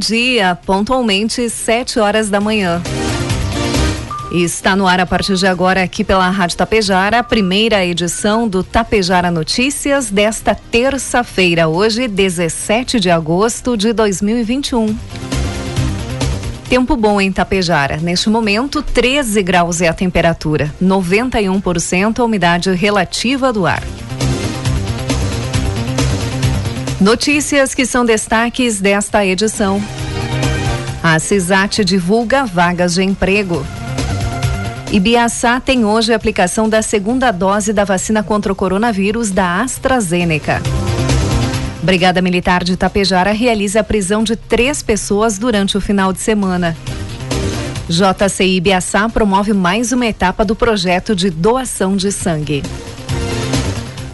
Dia, pontualmente sete horas da manhã. Está no ar a partir de agora aqui pela Rádio Tapejara, a primeira edição do Tapejara Notícias desta terça-feira, hoje 17 de agosto de 2021. Tempo bom em Tapejara. Neste momento, 13 graus é a temperatura, 91% a umidade relativa do ar. Notícias que são destaques desta edição. A CISAT divulga vagas de emprego. Ibiaçá tem hoje a aplicação da segunda dose da vacina contra o coronavírus da AstraZeneca. Brigada Militar de Tapejara realiza a prisão de três pessoas durante o final de semana. JCI Ibiaçá promove mais uma etapa do projeto de doação de sangue.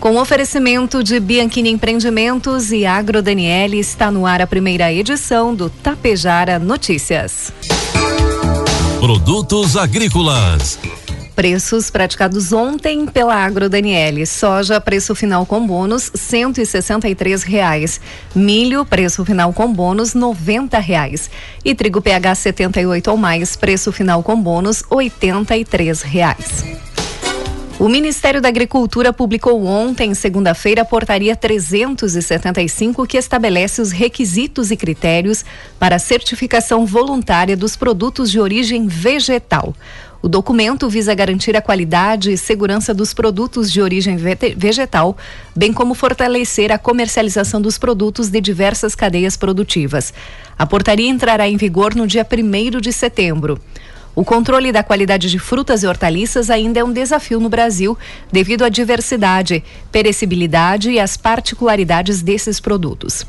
Com oferecimento de Bianchini Empreendimentos e Agro Daniele, está no ar a primeira edição do Tapejara Notícias. Produtos agrícolas. Preços praticados ontem pela Agro Daniele. Soja, preço final com bônus, cento e reais. Milho, preço final com bônus, noventa reais. E trigo PH 78 ou mais, preço final com bônus, oitenta reais. O Ministério da Agricultura publicou ontem, segunda-feira, a portaria 375, que estabelece os requisitos e critérios para a certificação voluntária dos produtos de origem vegetal. O documento visa garantir a qualidade e segurança dos produtos de origem vegetal, bem como fortalecer a comercialização dos produtos de diversas cadeias produtivas. A portaria entrará em vigor no dia 1 de setembro. O controle da qualidade de frutas e hortaliças ainda é um desafio no Brasil, devido à diversidade, perecibilidade e às particularidades desses produtos.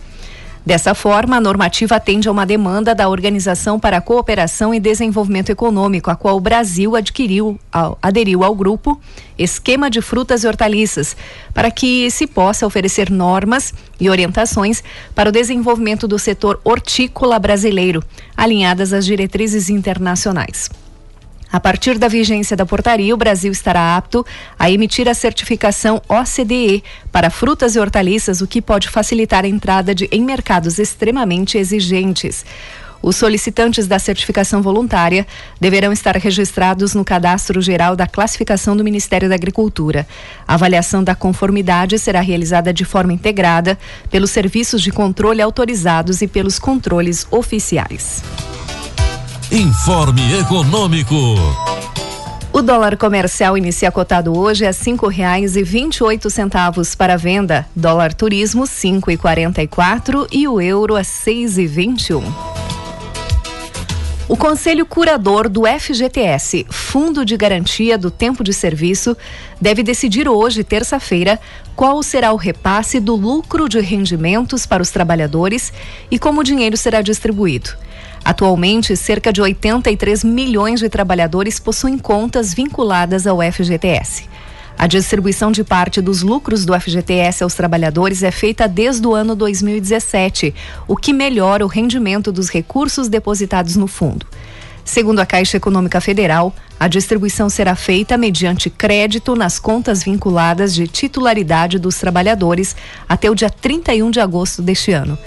Dessa forma, a normativa atende a uma demanda da Organização para a Cooperação e Desenvolvimento Econômico, a qual o Brasil adquiriu, aderiu ao grupo Esquema de Frutas e Hortaliças, para que se possa oferecer normas e orientações para o desenvolvimento do setor hortícola brasileiro, alinhadas às diretrizes internacionais. A partir da vigência da portaria, o Brasil estará apto a emitir a certificação OCDE para frutas e hortaliças, o que pode facilitar a entrada de, em mercados extremamente exigentes. Os solicitantes da certificação voluntária deverão estar registrados no Cadastro Geral da Classificação do Ministério da Agricultura. A avaliação da conformidade será realizada de forma integrada pelos serviços de controle autorizados e pelos controles oficiais. Informe Econômico. O dólar comercial inicia cotado hoje a cinco reais e vinte e oito centavos para venda. Dólar turismo cinco e quarenta e quatro e o euro a seis e vinte e um. O Conselho Curador do FGTS, Fundo de Garantia do Tempo de Serviço, deve decidir hoje, terça-feira, qual será o repasse do lucro de rendimentos para os trabalhadores e como o dinheiro será distribuído. Atualmente, cerca de 83 milhões de trabalhadores possuem contas vinculadas ao FGTS. A distribuição de parte dos lucros do FGTS aos trabalhadores é feita desde o ano 2017, o que melhora o rendimento dos recursos depositados no fundo. Segundo a Caixa Econômica Federal, a distribuição será feita mediante crédito nas contas vinculadas de titularidade dos trabalhadores até o dia 31 de agosto deste ano.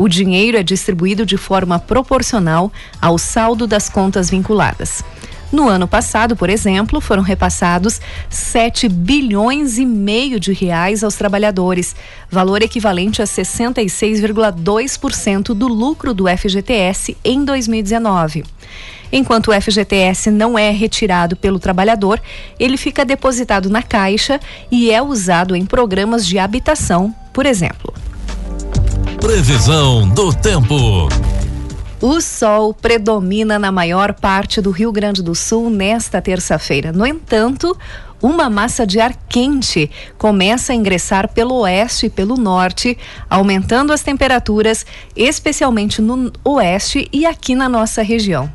O dinheiro é distribuído de forma proporcional ao saldo das contas vinculadas. No ano passado, por exemplo, foram repassados 7 bilhões e meio de reais aos trabalhadores, valor equivalente a 66,2% do lucro do FGTS em 2019. Enquanto o FGTS não é retirado pelo trabalhador, ele fica depositado na caixa e é usado em programas de habitação, por exemplo. Previsão do tempo. O sol predomina na maior parte do Rio Grande do Sul nesta terça-feira. No entanto, uma massa de ar quente começa a ingressar pelo oeste e pelo norte, aumentando as temperaturas, especialmente no oeste e aqui na nossa região.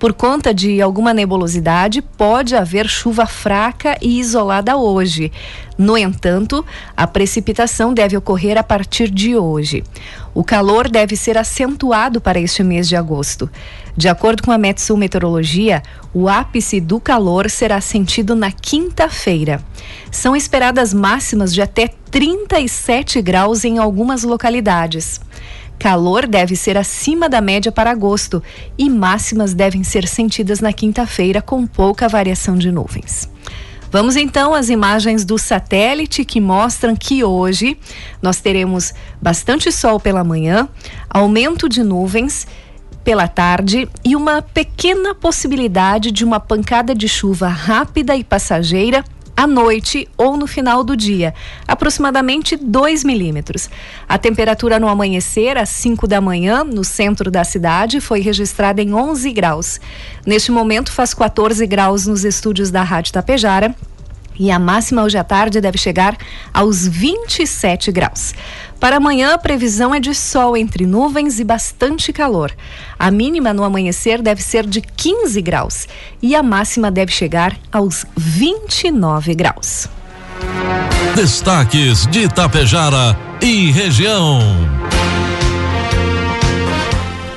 Por conta de alguma nebulosidade, pode haver chuva fraca e isolada hoje. No entanto, a precipitação deve ocorrer a partir de hoje. O calor deve ser acentuado para este mês de agosto. De acordo com a Metsul Meteorologia, o ápice do calor será sentido na quinta-feira. São esperadas máximas de até 37 graus em algumas localidades. Calor deve ser acima da média para agosto e máximas devem ser sentidas na quinta-feira com pouca variação de nuvens. Vamos então às imagens do satélite que mostram que hoje nós teremos bastante sol pela manhã, aumento de nuvens pela tarde e uma pequena possibilidade de uma pancada de chuva rápida e passageira à noite ou no final do dia, aproximadamente 2 milímetros. A temperatura no amanhecer, às 5 da manhã, no centro da cidade, foi registrada em 11 graus. Neste momento, faz 14 graus nos estúdios da Rádio Tapejara e a máxima hoje à tarde deve chegar aos 27 graus. Para amanhã, a previsão é de sol entre nuvens e bastante calor. A mínima no amanhecer deve ser de 15 graus e a máxima deve chegar aos 29 graus. Destaques de Itapejara e região.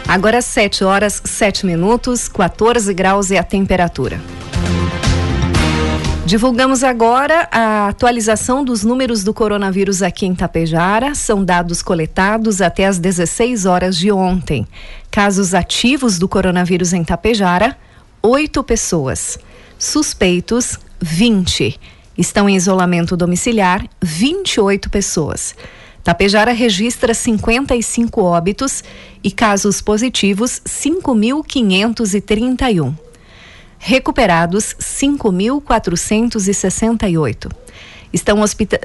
Agora 7 horas 7 minutos, 14 graus é a temperatura. Divulgamos agora a atualização dos números do coronavírus aqui em Tapejara. São dados coletados até as 16 horas de ontem. Casos ativos do coronavírus em Tapejara: oito pessoas. Suspeitos: 20. Estão em isolamento domiciliar: 28 pessoas. Tapejara registra 55 óbitos e casos positivos 5.531 recuperados 5.468. Estão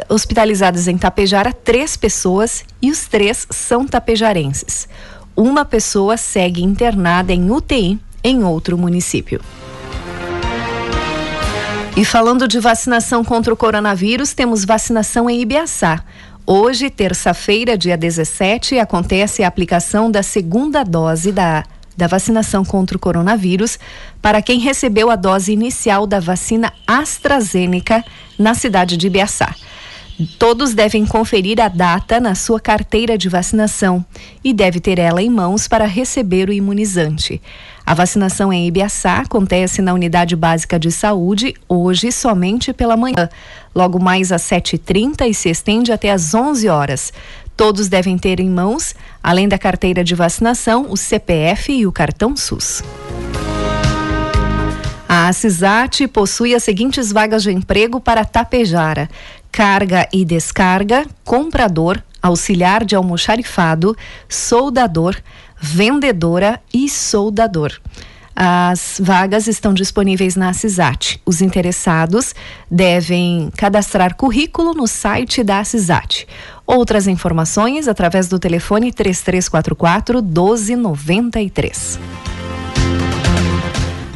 hospitalizadas em Tapejara três pessoas e os três são tapejarenses. Uma pessoa segue internada em UTI em outro município. E falando de vacinação contra o coronavírus, temos vacinação em Ibiaçá. Hoje, terça-feira, dia 17, acontece a aplicação da segunda dose da da vacinação contra o coronavírus para quem recebeu a dose inicial da vacina AstraZeneca na cidade de Ibiaçá. Todos devem conferir a data na sua carteira de vacinação e deve ter ela em mãos para receber o imunizante. A vacinação em Ibiaçá acontece na Unidade Básica de Saúde hoje somente pela manhã. Logo mais às 7h30 e se estende até às 11 horas. Todos devem ter em mãos, além da carteira de vacinação, o CPF e o cartão SUS. A CISAT possui as seguintes vagas de emprego para Tapejara: carga e descarga, comprador, auxiliar de almoxarifado, soldador, vendedora e soldador. As vagas estão disponíveis na CISAT. Os interessados devem cadastrar currículo no site da CISAT. Outras informações através do telefone 3344 1293.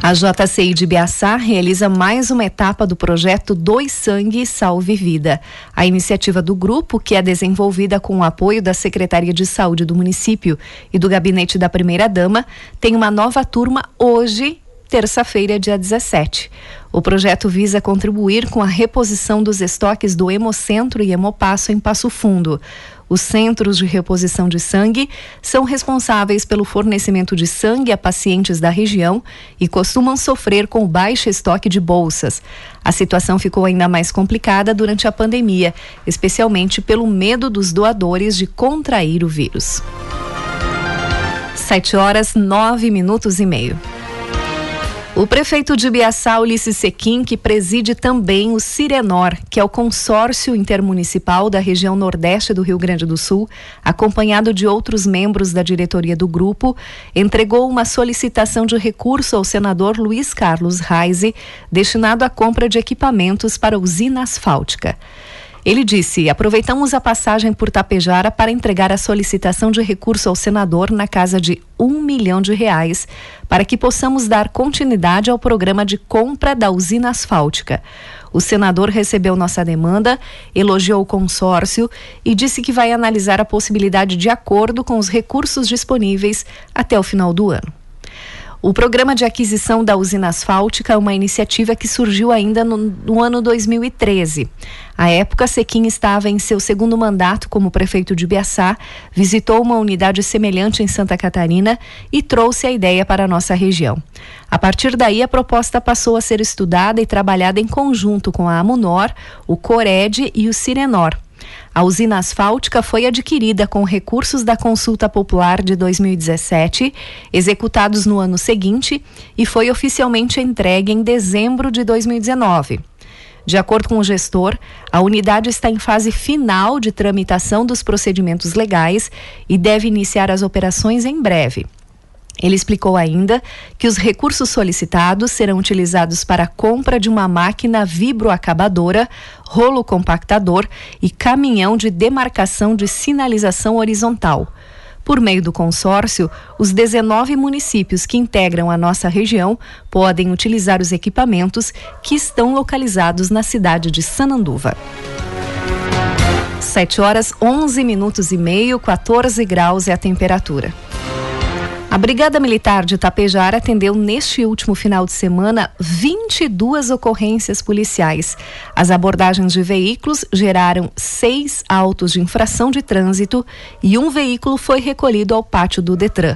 A JCI de Biaçá realiza mais uma etapa do projeto Dois Sangue Salve Vida. A iniciativa do grupo, que é desenvolvida com o apoio da Secretaria de Saúde do município e do Gabinete da Primeira Dama, tem uma nova turma hoje terça-feira, dia 17. O projeto visa contribuir com a reposição dos estoques do Hemocentro e Hemopasso em Passo Fundo. Os centros de reposição de sangue são responsáveis pelo fornecimento de sangue a pacientes da região e costumam sofrer com baixo estoque de bolsas. A situação ficou ainda mais complicada durante a pandemia, especialmente pelo medo dos doadores de contrair o vírus. Sete horas, nove minutos e meio. O prefeito de Biaçá, Ulisses Sequim, que preside também o Cirenor, que é o consórcio intermunicipal da região nordeste do Rio Grande do Sul, acompanhado de outros membros da diretoria do grupo, entregou uma solicitação de recurso ao senador Luiz Carlos Reise, destinado à compra de equipamentos para a usina asfáltica. Ele disse: aproveitamos a passagem por Tapejara para entregar a solicitação de recurso ao senador na casa de um milhão de reais para que possamos dar continuidade ao programa de compra da usina asfáltica. O senador recebeu nossa demanda, elogiou o consórcio e disse que vai analisar a possibilidade de acordo com os recursos disponíveis até o final do ano. O programa de aquisição da usina asfáltica é uma iniciativa que surgiu ainda no, no, ano 2013. À época, Sequim estava em seu segundo mandato como prefeito de Biaçá, visitou uma unidade semelhante em Santa Catarina e trouxe a ideia para a nossa região. A partir daí, a proposta passou a ser estudada e trabalhada em conjunto com a Amunor, o Cored e o Sirenor. A usina asfáltica foi adquirida com recursos da consulta popular de 2017, executados no ano seguinte, e foi oficialmente entregue em dezembro de 2019. De acordo com o gestor, a unidade está em fase final de tramitação dos procedimentos legais e deve iniciar as operações em breve. Ele explicou ainda que os recursos solicitados serão utilizados para a compra de uma máquina vibroacabadora, rolo compactador e caminhão de demarcação de sinalização horizontal. Por meio do consórcio, os 19 municípios que integram a nossa região podem utilizar os equipamentos que estão localizados na cidade de Sananduva. 7 horas 11 minutos e meio, 14 graus é a temperatura. A Brigada Militar de Tapejara atendeu neste último final de semana 22 ocorrências policiais. As abordagens de veículos geraram seis autos de infração de trânsito e um veículo foi recolhido ao pátio do Detran.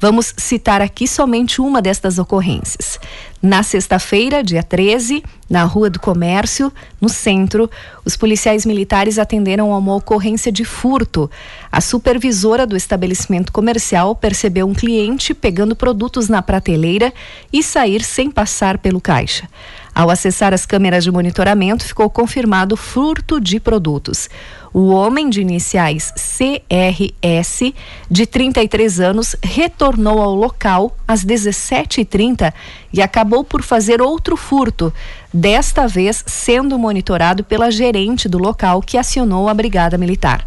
Vamos citar aqui somente uma destas ocorrências. Na sexta-feira, dia 13, na Rua do Comércio, no centro, os policiais militares atenderam a uma ocorrência de furto. A supervisora do estabelecimento comercial percebeu um cliente pegando produtos na prateleira e sair sem passar pelo caixa. Ao acessar as câmeras de monitoramento, ficou confirmado furto de produtos. O homem de iniciais CRS, de 33 anos, retornou ao local às 17h30 e acabou por fazer outro furto, desta vez sendo monitorado pela gerente do local que acionou a Brigada Militar.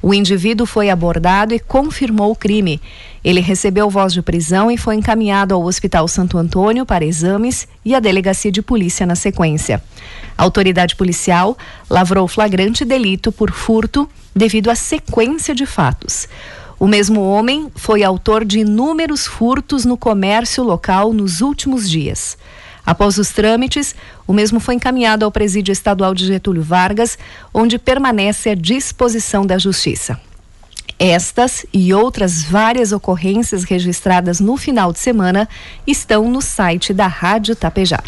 O indivíduo foi abordado e confirmou o crime. Ele recebeu voz de prisão e foi encaminhado ao Hospital Santo Antônio para exames e à delegacia de polícia na sequência. A autoridade policial lavrou flagrante delito por furto devido à sequência de fatos. O mesmo homem foi autor de inúmeros furtos no comércio local nos últimos dias. Após os trâmites, o mesmo foi encaminhado ao Presídio Estadual de Getúlio Vargas, onde permanece à disposição da Justiça. Estas e outras várias ocorrências registradas no final de semana estão no site da Rádio Tapejar.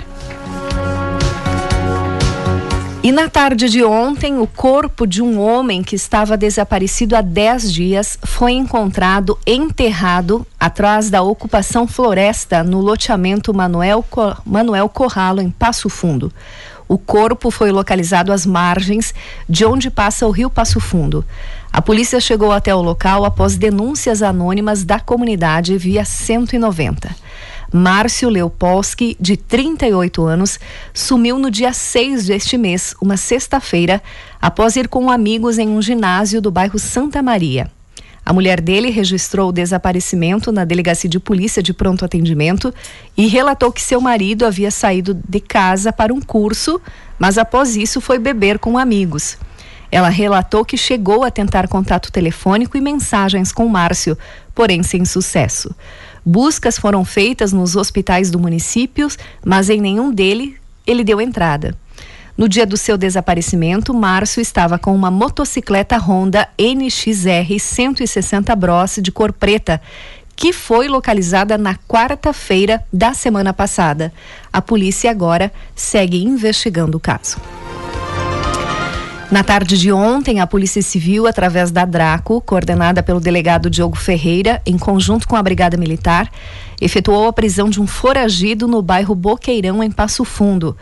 E na tarde de ontem, o corpo de um homem que estava desaparecido há 10 dias foi encontrado enterrado atrás da ocupação floresta no loteamento Manuel, Manuel Corralo, em Passo Fundo. O corpo foi localizado às margens de onde passa o rio Passo Fundo. A polícia chegou até o local após denúncias anônimas da comunidade via 190. Márcio Leopolski, de 38 anos, sumiu no dia 6 deste mês, uma sexta-feira, após ir com amigos em um ginásio do bairro Santa Maria. A mulher dele registrou o desaparecimento na delegacia de polícia de pronto atendimento e relatou que seu marido havia saído de casa para um curso, mas após isso foi beber com amigos. Ela relatou que chegou a tentar contato telefônico e mensagens com Márcio, porém sem sucesso. Buscas foram feitas nos hospitais do município, mas em nenhum deles ele deu entrada. No dia do seu desaparecimento, Márcio estava com uma motocicleta Honda NXR 160 Bros de cor preta, que foi localizada na quarta-feira da semana passada. A polícia agora segue investigando o caso. Na tarde de ontem, a Polícia Civil, através da Draco, coordenada pelo delegado Diogo Ferreira, em conjunto com a Brigada Militar, efetuou a prisão de um foragido no bairro Boqueirão, em Passo Fundo.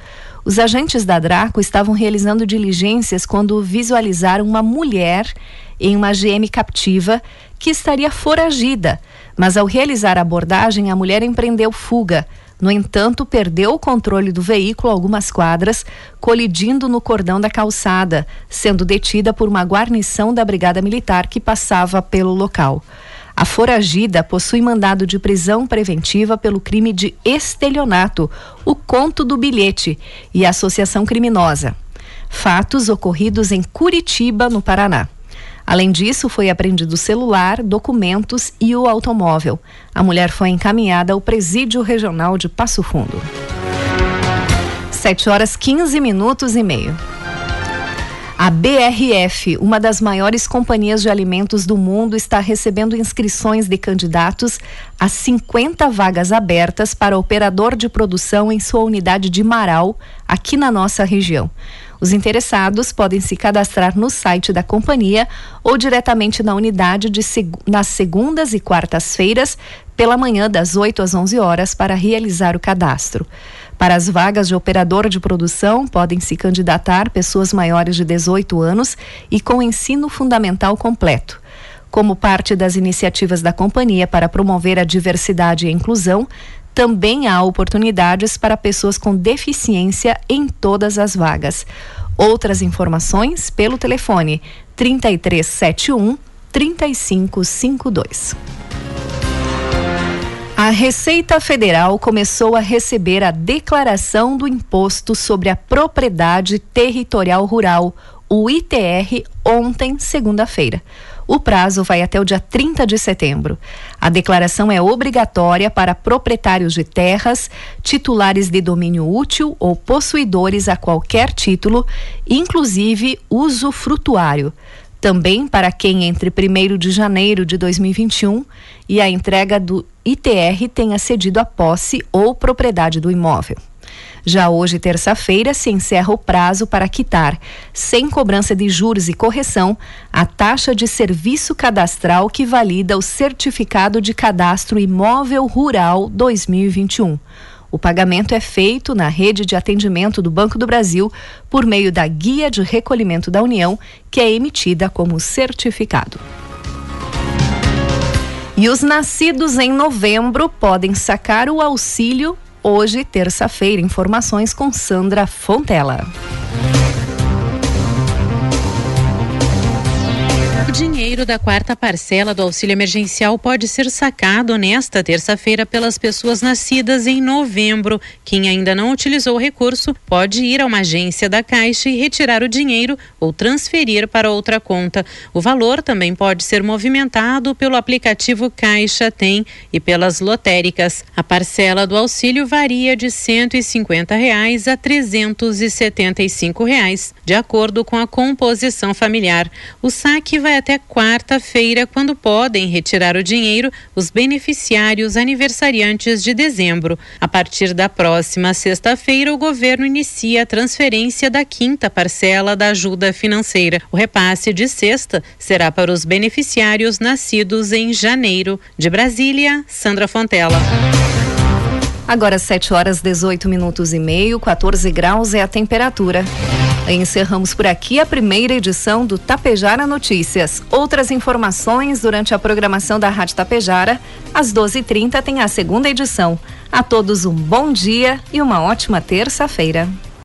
Os agentes da Draco estavam realizando diligências quando visualizaram uma mulher em uma GM captiva que estaria foragida, mas ao realizar a abordagem, a mulher empreendeu fuga. No entanto, perdeu o controle do veículo algumas quadras, colidindo no cordão da calçada, sendo detida por uma guarnição da Brigada Militar que passava pelo local. A foragida possui mandado de prisão preventiva pelo crime de estelionato, o conto do bilhete e associação criminosa. Fatos ocorridos em Curitiba, no Paraná. Além disso, foi apreendido celular, documentos e o automóvel. A mulher foi encaminhada ao Presídio Regional de Passo Fundo. 7 horas 15 minutos e meio. A BRF, uma das maiores companhias de alimentos do mundo, está recebendo inscrições de candidatos a 50 vagas abertas para operador de produção em sua unidade de Marau, aqui na nossa região. Os interessados podem se cadastrar no site da companhia ou diretamente na unidade de seg nas segundas e quartas-feiras, pela manhã das 8 às 11 horas, para realizar o cadastro. Para as vagas de operador de produção, podem se candidatar pessoas maiores de 18 anos e com ensino fundamental completo. Como parte das iniciativas da companhia para promover a diversidade e a inclusão, também há oportunidades para pessoas com deficiência em todas as vagas. Outras informações pelo telefone 3371 3552. A Receita Federal começou a receber a declaração do Imposto sobre a Propriedade Territorial Rural, o ITR, ontem, segunda-feira. O prazo vai até o dia 30 de setembro. A declaração é obrigatória para proprietários de terras, titulares de domínio útil ou possuidores a qualquer título, inclusive usufrutuário também para quem entre 1 de janeiro de 2021 e a entrega do ITR tenha cedido a posse ou propriedade do imóvel. Já hoje, terça-feira, se encerra o prazo para quitar, sem cobrança de juros e correção, a taxa de serviço cadastral que valida o Certificado de Cadastro Imóvel Rural 2021. O pagamento é feito na rede de atendimento do Banco do Brasil por meio da Guia de Recolhimento da União, que é emitida como certificado. E os nascidos em novembro podem sacar o auxílio hoje, terça-feira. Informações com Sandra Fontela. O dinheiro da quarta parcela do auxílio emergencial pode ser sacado nesta terça-feira pelas pessoas nascidas em novembro. Quem ainda não utilizou o recurso pode ir a uma agência da Caixa e retirar o dinheiro ou transferir para outra conta. O valor também pode ser movimentado pelo aplicativo Caixa Tem e pelas lotéricas. A parcela do auxílio varia de 150 reais a 375 reais, de acordo com a composição familiar. O saque vai até quarta-feira, quando podem retirar o dinheiro os beneficiários aniversariantes de dezembro. A partir da próxima sexta-feira, o governo inicia a transferência da quinta parcela da ajuda financeira. O repasse de sexta será para os beneficiários nascidos em janeiro. De Brasília, Sandra Fontela. Agora 7 horas 18 minutos e meio, 14 graus é a temperatura. Encerramos por aqui a primeira edição do Tapejara Notícias. Outras informações durante a programação da Rádio Tapejara, às 12h30 tem a segunda edição. A todos um bom dia e uma ótima terça-feira.